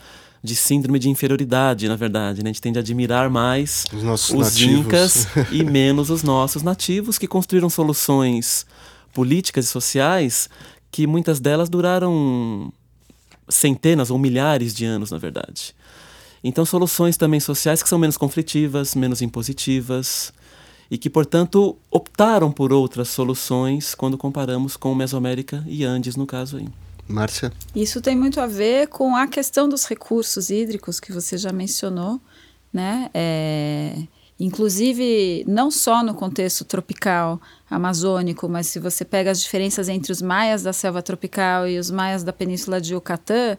de síndrome de inferioridade, na verdade. Né? A gente tende a admirar mais os, os incas e menos os nossos nativos, que construíram soluções políticas e sociais que muitas delas duraram centenas ou milhares de anos, na verdade. Então, soluções também sociais que são menos conflitivas, menos impositivas e que, portanto, optaram por outras soluções quando comparamos com Mesoamérica e Andes, no caso aí. Márcia? Isso tem muito a ver com a questão dos recursos hídricos que você já mencionou, né? É, inclusive, não só no contexto tropical amazônico, mas se você pega as diferenças entre os maias da selva tropical e os maias da península de Yucatán,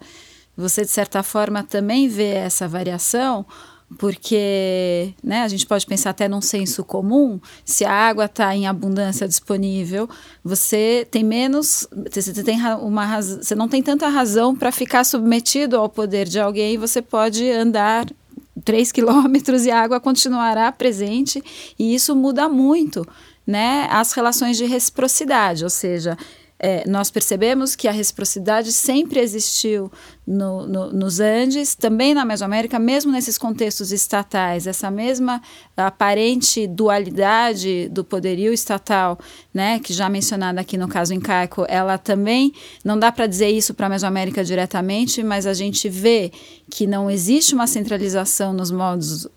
você, de certa forma, também vê essa variação porque né, a gente pode pensar até num senso comum, se a água está em abundância disponível, você tem menos, você, tem uma você não tem tanta razão para ficar submetido ao poder de alguém, você pode andar três quilômetros e a água continuará presente, e isso muda muito né, as relações de reciprocidade, ou seja, é, nós percebemos que a reciprocidade sempre existiu no, no, nos Andes, também na Mesoamérica, mesmo nesses contextos estatais, essa mesma aparente dualidade do poderio estatal, né, que já mencionada aqui no caso incaico, ela também não dá para dizer isso para a Mesoamérica diretamente, mas a gente vê que não existe uma centralização nos modos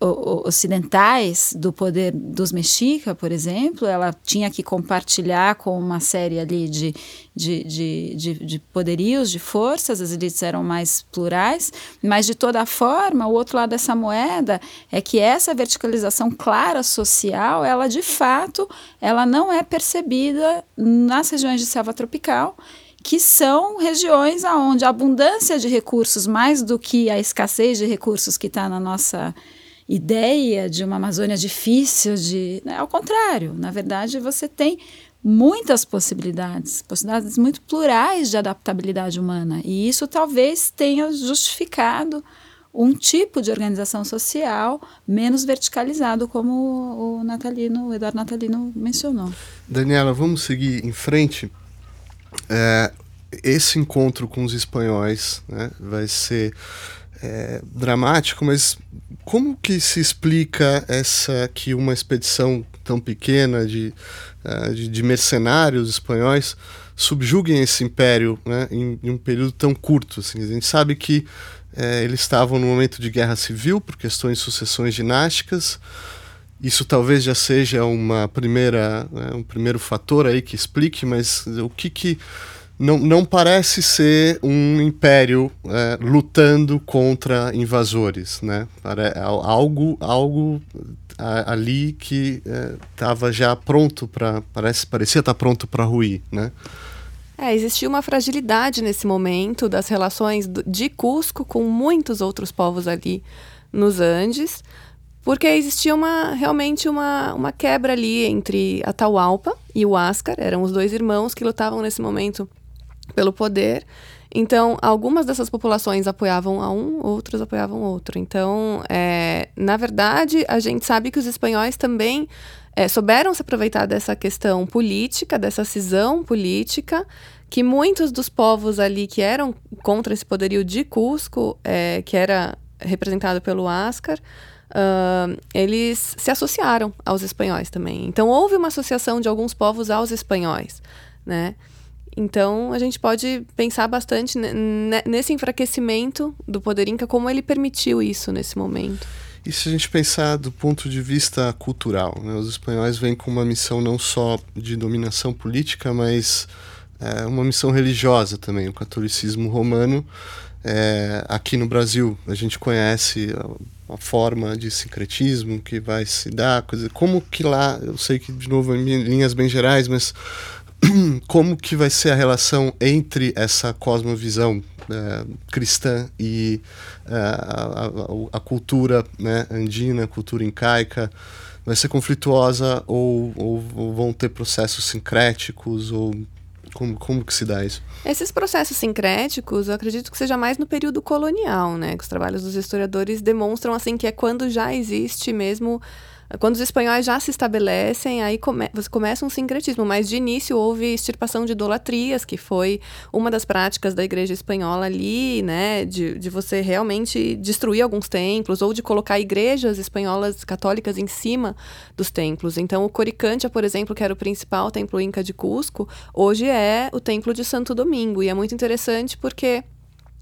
ocidentais do poder dos mexica, por exemplo, ela tinha que compartilhar com uma série ali de, de, de, de, de poderios, de forças, as elites eram mais plurais, mas de toda forma, o outro lado dessa moeda é que essa verticalização clara social, ela de fato, ela não é percebida nas regiões de selva tropical, que são regiões onde a abundância de recursos, mais do que a escassez de recursos que está na nossa ideia de uma Amazônia difícil, de né, ao contrário, na verdade você tem muitas possibilidades, possibilidades muito plurais de adaptabilidade humana e isso talvez tenha justificado um tipo de organização social menos verticalizado, como o Natalino, o Eduardo Natalino mencionou. Daniela, vamos seguir em frente. É, esse encontro com os espanhóis né, vai ser é, dramático, mas como que se explica essa que uma expedição tão pequena de, uh, de, de, mercenários espanhóis subjuguem esse império né, em, em, um período tão curto? Assim? A gente sabe que é, eles estavam no momento de guerra civil por questões de sucessões dinásticas. Isso talvez já seja uma primeira, né, um primeiro fator aí que explique, mas o que que não, não parece ser um império é, lutando contra invasores, né? Para, algo, algo ali que estava é, já pronto para parece parecia estar tá pronto para ruir, né? É, existia uma fragilidade nesse momento das relações de Cusco com muitos outros povos ali nos Andes, porque existia uma realmente uma, uma quebra ali entre Atahualpa e o Ascar, eram os dois irmãos que lutavam nesse momento pelo poder. Então, algumas dessas populações apoiavam a um, outras apoiavam outro. Então, é, na verdade, a gente sabe que os espanhóis também é, souberam se aproveitar dessa questão política, dessa cisão política, que muitos dos povos ali que eram contra esse poderio de Cusco, é, que era representado pelo Ascar, uh, eles se associaram aos espanhóis também. Então, houve uma associação de alguns povos aos espanhóis, né? Então, a gente pode pensar bastante nesse enfraquecimento do poder Inca, como ele permitiu isso nesse momento. E se a gente pensar do ponto de vista cultural, né? os espanhóis vêm com uma missão não só de dominação política, mas é, uma missão religiosa também. O catolicismo romano, é, aqui no Brasil, a gente conhece a, a, forma de sincretismo que vai se dar, coisa, como que lá, eu sei que de novo em linhas bem gerais, mas como que vai ser a relação entre essa cosmovisão é, cristã e é, a, a, cultura né, andina, cultura incaica, vai ser conflituosa ou, ou, ou, vão ter processos sincréticos ou como, como que se dá isso? Esses processos sincréticos, eu acredito que seja mais no período colonial, né? Que os trabalhos dos historiadores demonstram assim que é quando já existe mesmo quando os espanhóis já se estabelecem, aí come, começa um sincretismo, mas de início houve extirpação de idolatrias, que foi uma das práticas da igreja espanhola ali, né, de, de você realmente destruir alguns templos ou de colocar igrejas espanholas católicas em cima dos templos. Então, o Coricancha, por exemplo, que era o principal templo inca de Cusco, hoje é o templo de Santo Domingo, e é muito interessante porque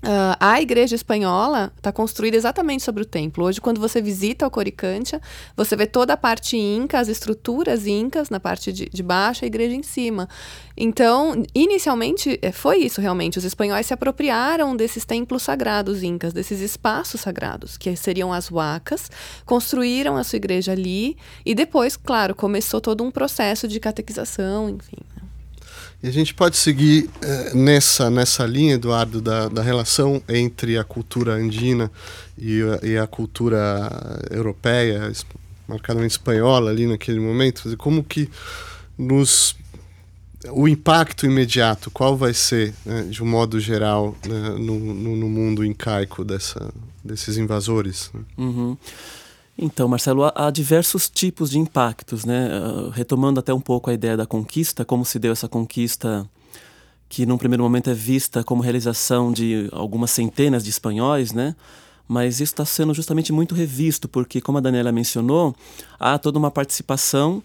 Uh, a igreja espanhola está construída exatamente sobre o templo. Hoje, quando você visita o Coricancha, você vê toda a parte inca, as estruturas incas na parte de, de baixo, a igreja em cima. Então, inicialmente, é, foi isso realmente. Os espanhóis se apropriaram desses templos sagrados incas, desses espaços sagrados, que seriam as huacas, construíram a sua igreja ali e depois, claro, começou todo um processo de catequização, enfim. E a gente pode seguir eh, nessa, nessa linha, Eduardo, da, da relação entre a cultura andina e, e a cultura europeia, marcadamente espanhola ali naquele momento, como que nos o impacto imediato, qual vai ser, né, de um modo geral, né, no, no, no, mundo incaico dessa, desses invasores? Né? Uhum. Então, Marcelo, há, diversos tipos de impactos, né? Uh, retomando até um pouco a ideia da conquista, como se deu essa conquista que num primeiro momento é vista como realização de algumas centenas de espanhóis, né? Mas isso está sendo justamente muito revisto, porque, como a Daniela mencionou, há toda uma participação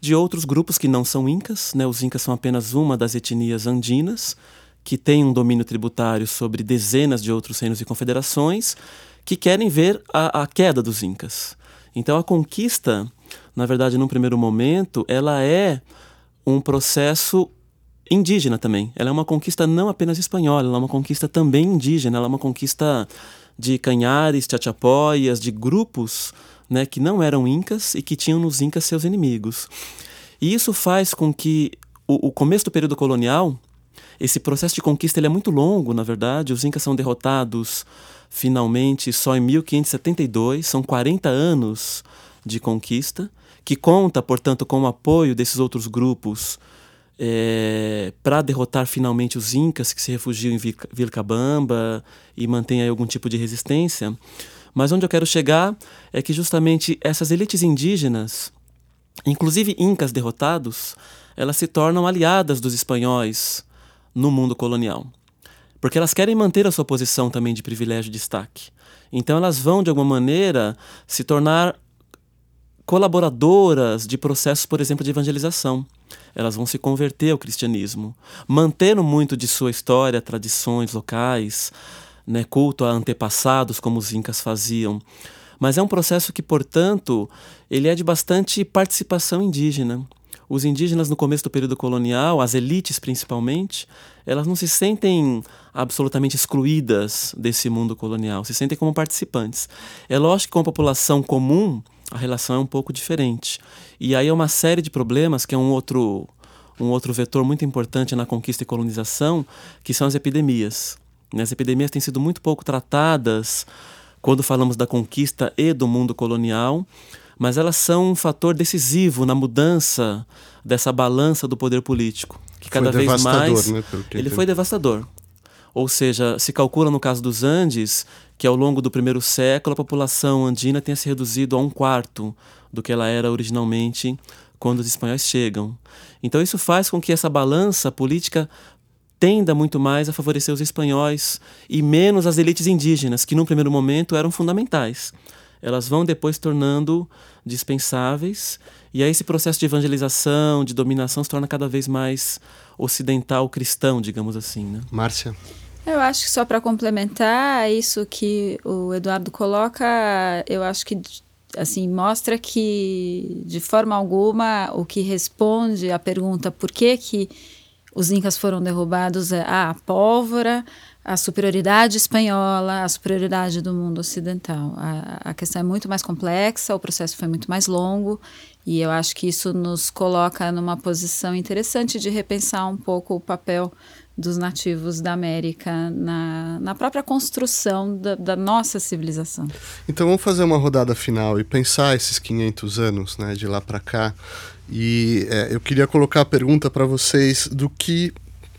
de outros grupos que não são incas, né? Os incas são apenas uma das etnias andinas, que tem um domínio tributário sobre dezenas de outros reinos e confederações, que querem ver a, a queda dos Incas. Então a conquista, na verdade, num primeiro momento, ela é um processo indígena também. Ela é uma conquista não apenas espanhola, ela é uma conquista também indígena, ela é uma conquista de canhares, tchatchapóias, de grupos né, que não eram incas e que tinham nos incas seus inimigos. E isso faz com que o, o começo do período colonial, esse processo de conquista ele é muito longo, na verdade. Os incas são derrotados finalmente só em 1572, são 40 anos de conquista, que conta, portanto, com o apoio desses outros grupos é, para derrotar finalmente os incas que se refugiam em Vilcabamba e mantêm algum tipo de resistência. Mas onde eu quero chegar é que justamente essas elites indígenas, inclusive incas derrotados, elas se tornam aliadas dos espanhóis no mundo colonial. Porque elas querem manter a sua posição também de privilégio e destaque. Então elas vão, de alguma maneira, se tornar colaboradoras de processos, por exemplo, de evangelização. Elas vão se converter ao cristianismo, mantendo muito de sua história, tradições locais, né, culto a antepassados, como os incas faziam. Mas é um processo que, portanto, ele é de bastante participação indígena. Os indígenas no começo do período colonial, as elites principalmente, elas não se sentem absolutamente excluídas desse mundo colonial, se sentem como participantes. É lógico que com a população comum, a relação é um pouco diferente. E aí é uma série de problemas, que é um outro, um outro vetor muito importante na conquista e colonização, que são as epidemias. As epidemias têm sido muito pouco tratadas quando falamos da conquista e do mundo colonial, mas elas são um fator decisivo na mudança dessa balança do poder político, que cada foi vez mais né, ele foi devastador. Ou seja, se calcula no caso dos Andes que ao longo do primeiro século a população andina tenha se reduzido a um quarto do que ela era originalmente quando os espanhóis chegam. Então isso faz com que essa balança política tenda muito mais a favorecer os espanhóis e menos as elites indígenas, que num primeiro momento eram fundamentais. Elas vão depois tornando dispensáveis, e aí esse processo de evangelização, de dominação se torna cada vez mais ocidental cristão, digamos assim, né? Márcia. Eu acho que só para complementar isso que o Eduardo coloca, eu acho que assim mostra que de forma alguma o que responde à pergunta por que que os incas foram derrubados é ah, a pólvora, a superioridade espanhola, a superioridade do mundo ocidental. A, a questão é muito mais complexa, o processo foi muito mais longo e eu acho que isso nos coloca numa posição interessante de repensar um pouco o papel dos nativos da América na, na própria construção da, da, nossa civilização. Então vamos fazer uma rodada final e pensar esses 500 anos, né, de lá para cá. E é, eu queria colocar a pergunta para vocês do que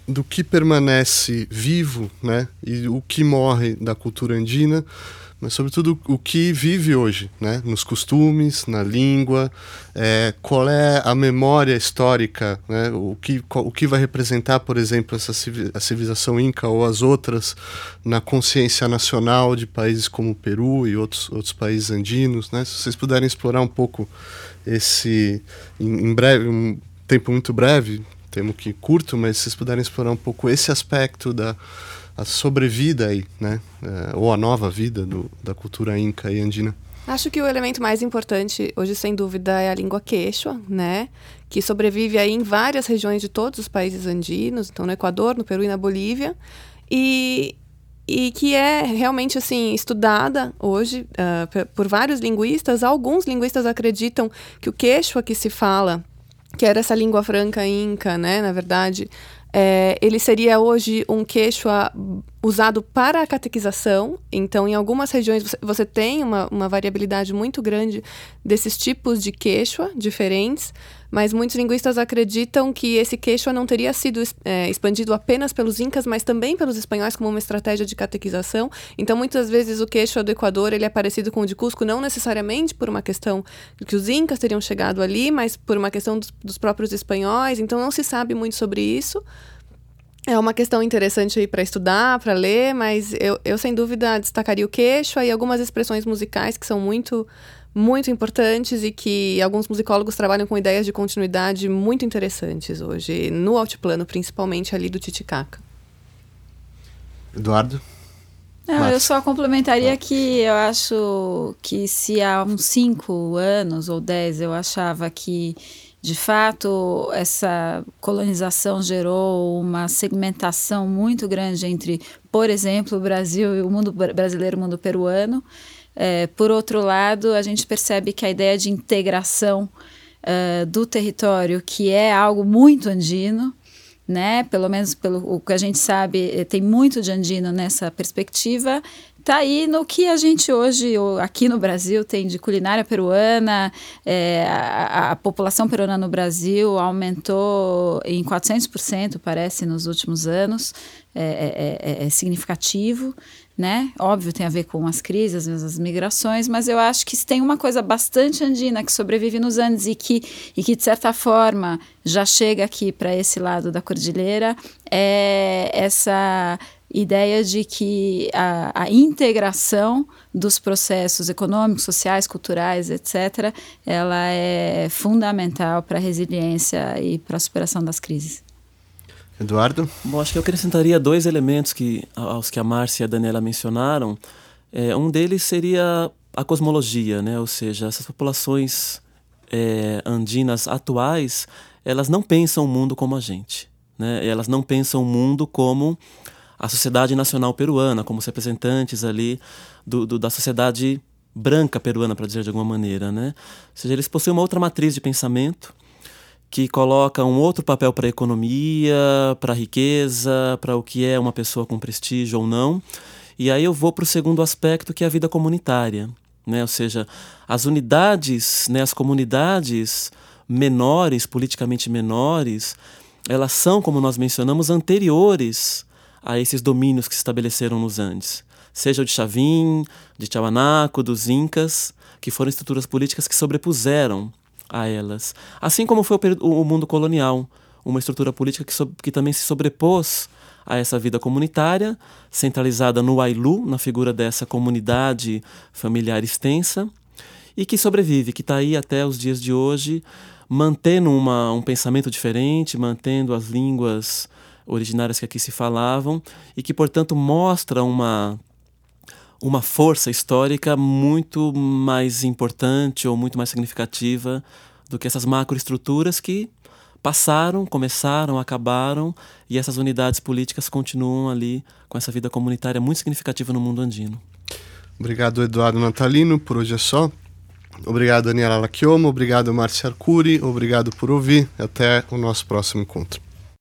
do que permanece vivo, né, e o que morre da cultura andina mas sobretudo o que vive hoje, né? nos costumes, na língua, é, qual é a memória histórica, né? o, que, o que vai representar, por exemplo, essa a civilização inca ou as outras na consciência nacional de países como o Peru e outros, outros países andinos. Né? Se vocês puderem explorar um pouco esse, em, em breve, um tempo muito breve, temo que curto, mas se vocês puderem explorar um pouco esse aspecto da sobrevida aí, né? É, ou a nova vida do, da cultura inca e andina. Acho que o elemento mais importante hoje, sem dúvida, é a língua quechua, né? Que sobrevive aí em várias regiões de todos os países andinos, então no Equador, no Peru e na Bolívia. E, e que é realmente assim estudada hoje uh, por vários linguistas. Alguns linguistas acreditam que o quechua que se fala, que era essa língua franca inca, né, na verdade, é, ele seria hoje um quechua usado para a catequização. Então, em algumas regiões você, você tem uma, uma, variabilidade muito grande desses tipos de quechua diferentes, mas muitos linguistas acreditam que esse quechua não teria sido é, expandido apenas pelos incas, mas também pelos espanhóis como uma estratégia de catequização. Então, muitas vezes o quechua do Equador ele é parecido com o de Cusco, não necessariamente por uma questão que os incas teriam chegado ali, mas por uma questão dos, dos próprios espanhóis. Então, não se sabe muito sobre isso. É uma questão interessante aí para estudar, para ler, mas eu, eu sem dúvida destacaria o queixo e algumas expressões musicais que são muito muito importantes e que alguns musicólogos trabalham com ideias de continuidade muito interessantes hoje, no altiplano, principalmente ali do Titicaca. Eduardo? Não, eu só complementaria que eu acho que se há uns cinco anos ou dez eu achava que de fato, essa colonização gerou uma segmentação muito grande entre, por exemplo, o Brasil e o mundo brasileiro e o mundo peruano. É, por outro lado, a gente percebe que a ideia de integração uh, do território, que é algo muito andino, né? Pelo menos pelo o que a gente sabe, eh, tem muito de andino nessa perspectiva. Está aí no que a gente hoje, aqui no Brasil, tem de culinária peruana. É, a, a, população peruana no Brasil aumentou em 400%, parece, nos últimos anos. É, é, é, é significativo né? Óbvio, tem a ver com as crises, as migrações, mas eu acho que tem uma coisa bastante andina que sobrevive nos Andes e que, e que de certa forma, já chega aqui para esse lado da cordilheira, é essa ideia de que a, a integração dos processos econômicos, sociais, culturais, etc., ela é fundamental para a resiliência e para a superação das crises. Eduardo? Bom, acho que eu acrescentaria dois elementos que, aos que a Márcia e a Daniela mencionaram. É, um deles seria a cosmologia, né? ou seja, essas populações é, andinas atuais, elas não pensam o mundo como a gente. Né? Elas não pensam o mundo como a Sociedade Nacional Peruana, como os representantes ali do, do da sociedade branca peruana, para dizer de alguma maneira. Né? Ou seja, eles possuem uma outra matriz de pensamento que coloca um outro papel para a economia, para a riqueza, para o que é uma pessoa com prestígio ou não. E aí eu vou para o segundo aspecto, que é a vida comunitária. Né? Ou seja, as unidades, né, as comunidades menores, politicamente menores, elas são, como nós mencionamos, anteriores a esses domínios que se estabeleceram nos Andes. Seja o de Chavin, de Tiahuanaco, dos Incas, que foram estruturas políticas que sobrepuseram a elas. Assim como foi o, o mundo colonial, uma estrutura política que, so, que também se sobrepôs a essa vida comunitária, centralizada no Ailu, na figura dessa comunidade familiar extensa, e que sobrevive, que está aí até os dias de hoje, mantendo uma, um pensamento diferente, mantendo as línguas originárias que aqui se falavam, e que, portanto, mostra uma uma força histórica muito mais importante ou muito mais significativa do que essas macroestruturas que passaram, começaram, acabaram e essas unidades políticas continuam ali com essa vida comunitária muito significativa no mundo andino. Obrigado, Eduardo Natalino. Por hoje é só. Obrigado, Daniela Lacchiomo. Obrigado, Márcia Arcuri. Obrigado por ouvir. Até o nosso próximo encontro.